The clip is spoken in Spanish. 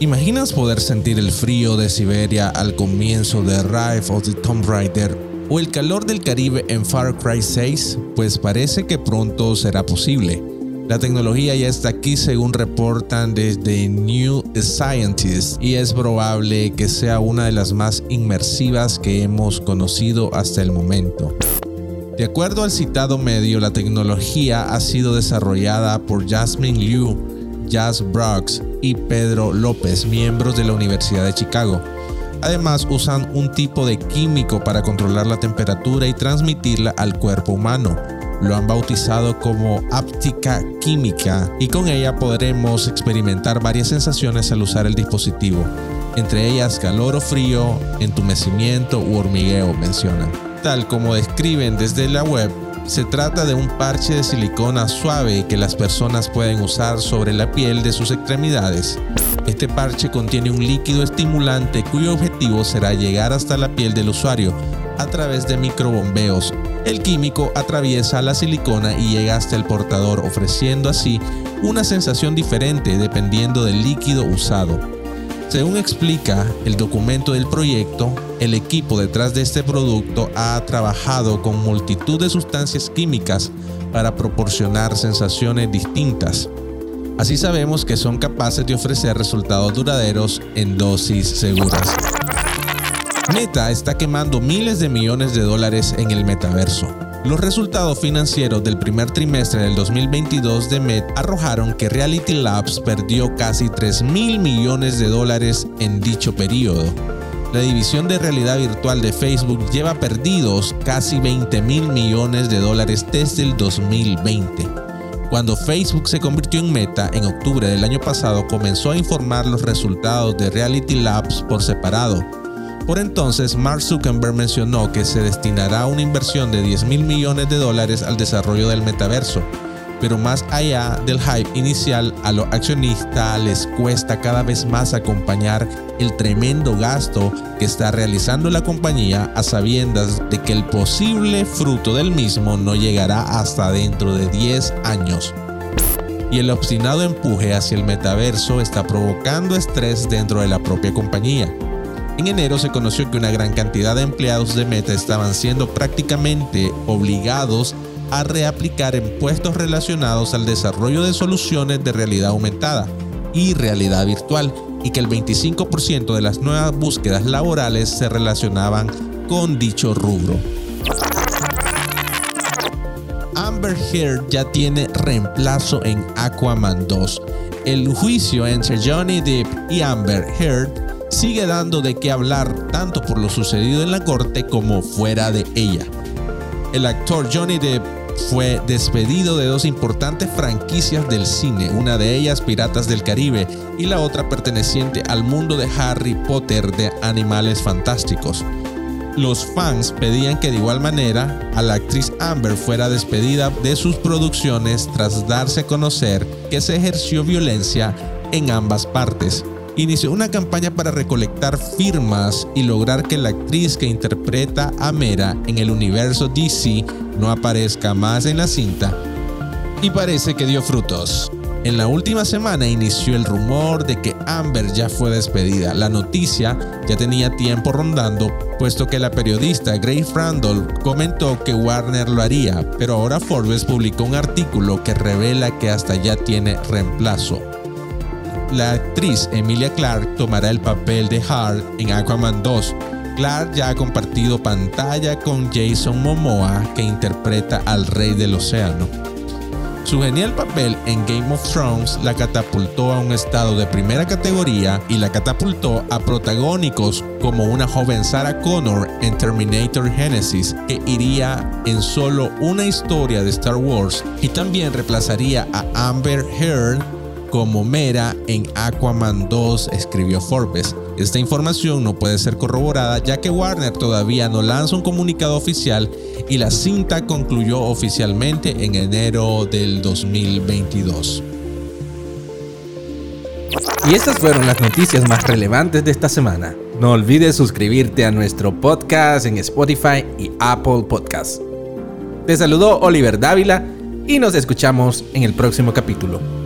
¿Imaginas poder sentir el frío de Siberia al comienzo de Rise of the Tomb Raider o el calor del Caribe en Far Cry 6? Pues parece que pronto será posible. La tecnología ya está aquí según reportan desde New Scientist y es probable que sea una de las más inmersivas que hemos conocido hasta el momento. De acuerdo al citado medio, la tecnología ha sido desarrollada por Jasmine Liu, Jazz Brooks y Pedro López, miembros de la Universidad de Chicago. Además, usan un tipo de químico para controlar la temperatura y transmitirla al cuerpo humano lo han bautizado como áptica química y con ella podremos experimentar varias sensaciones al usar el dispositivo, entre ellas calor o frío, entumecimiento u hormigueo, mencionan. Tal como describen desde la web, se trata de un parche de silicona suave que las personas pueden usar sobre la piel de sus extremidades. Este parche contiene un líquido estimulante cuyo objetivo será llegar hasta la piel del usuario a través de microbombeos el químico atraviesa la silicona y llega hasta el portador ofreciendo así una sensación diferente dependiendo del líquido usado. Según explica el documento del proyecto, el equipo detrás de este producto ha trabajado con multitud de sustancias químicas para proporcionar sensaciones distintas. Así sabemos que son capaces de ofrecer resultados duraderos en dosis seguras. Meta está quemando miles de millones de dólares en el metaverso. Los resultados financieros del primer trimestre del 2022 de Meta arrojaron que Reality Labs perdió casi 3 mil millones de dólares en dicho periodo. La división de realidad virtual de Facebook lleva perdidos casi 20 mil millones de dólares desde el 2020. Cuando Facebook se convirtió en Meta en octubre del año pasado, comenzó a informar los resultados de Reality Labs por separado por entonces, Mark Zuckerberg mencionó que se destinará una inversión de 10 mil millones de dólares al desarrollo del metaverso. Pero más allá del hype inicial, a los accionistas les cuesta cada vez más acompañar el tremendo gasto que está realizando la compañía a sabiendas de que el posible fruto del mismo no llegará hasta dentro de 10 años y el obstinado empuje hacia el metaverso está provocando estrés dentro de la propia compañía. En enero se conoció que una gran cantidad de empleados de Meta estaban siendo prácticamente obligados a reaplicar en puestos relacionados al desarrollo de soluciones de realidad aumentada y realidad virtual y que el 25% de las nuevas búsquedas laborales se relacionaban con dicho rubro. Amber Heard ya tiene reemplazo en Aquaman 2. El juicio entre Johnny Depp y Amber Heard sigue dando de qué hablar tanto por lo sucedido en la corte como fuera de ella. El actor Johnny Depp fue despedido de dos importantes franquicias del cine, una de ellas Piratas del Caribe y la otra perteneciente al mundo de Harry Potter de Animales Fantásticos. Los fans pedían que de igual manera a la actriz Amber fuera despedida de sus producciones tras darse a conocer que se ejerció violencia en ambas partes inició una campaña para recolectar firmas y lograr que la actriz que interpreta a Mera en el universo DC no aparezca más en la cinta. Y parece que dio frutos. En la última semana inició el rumor de que Amber ya fue despedida. La noticia ya tenía tiempo rondando, puesto que la periodista Grace Randall comentó que Warner lo haría, pero ahora Forbes publicó un artículo que revela que hasta ya tiene reemplazo la actriz Emilia Clarke tomará el papel de Hart en Aquaman 2. Clarke ya ha compartido pantalla con Jason Momoa, que interpreta al Rey del Océano. Su genial papel en Game of Thrones la catapultó a un estado de primera categoría y la catapultó a protagónicos como una joven Sarah Connor en Terminator Genesis, que iría en solo una historia de Star Wars, y también reemplazaría a Amber Heard como Mera en Aquaman 2, escribió Forbes. Esta información no puede ser corroborada ya que Warner todavía no lanza un comunicado oficial y la cinta concluyó oficialmente en enero del 2022. Y estas fueron las noticias más relevantes de esta semana. No olvides suscribirte a nuestro podcast en Spotify y Apple Podcasts. Te saludó Oliver Dávila y nos escuchamos en el próximo capítulo.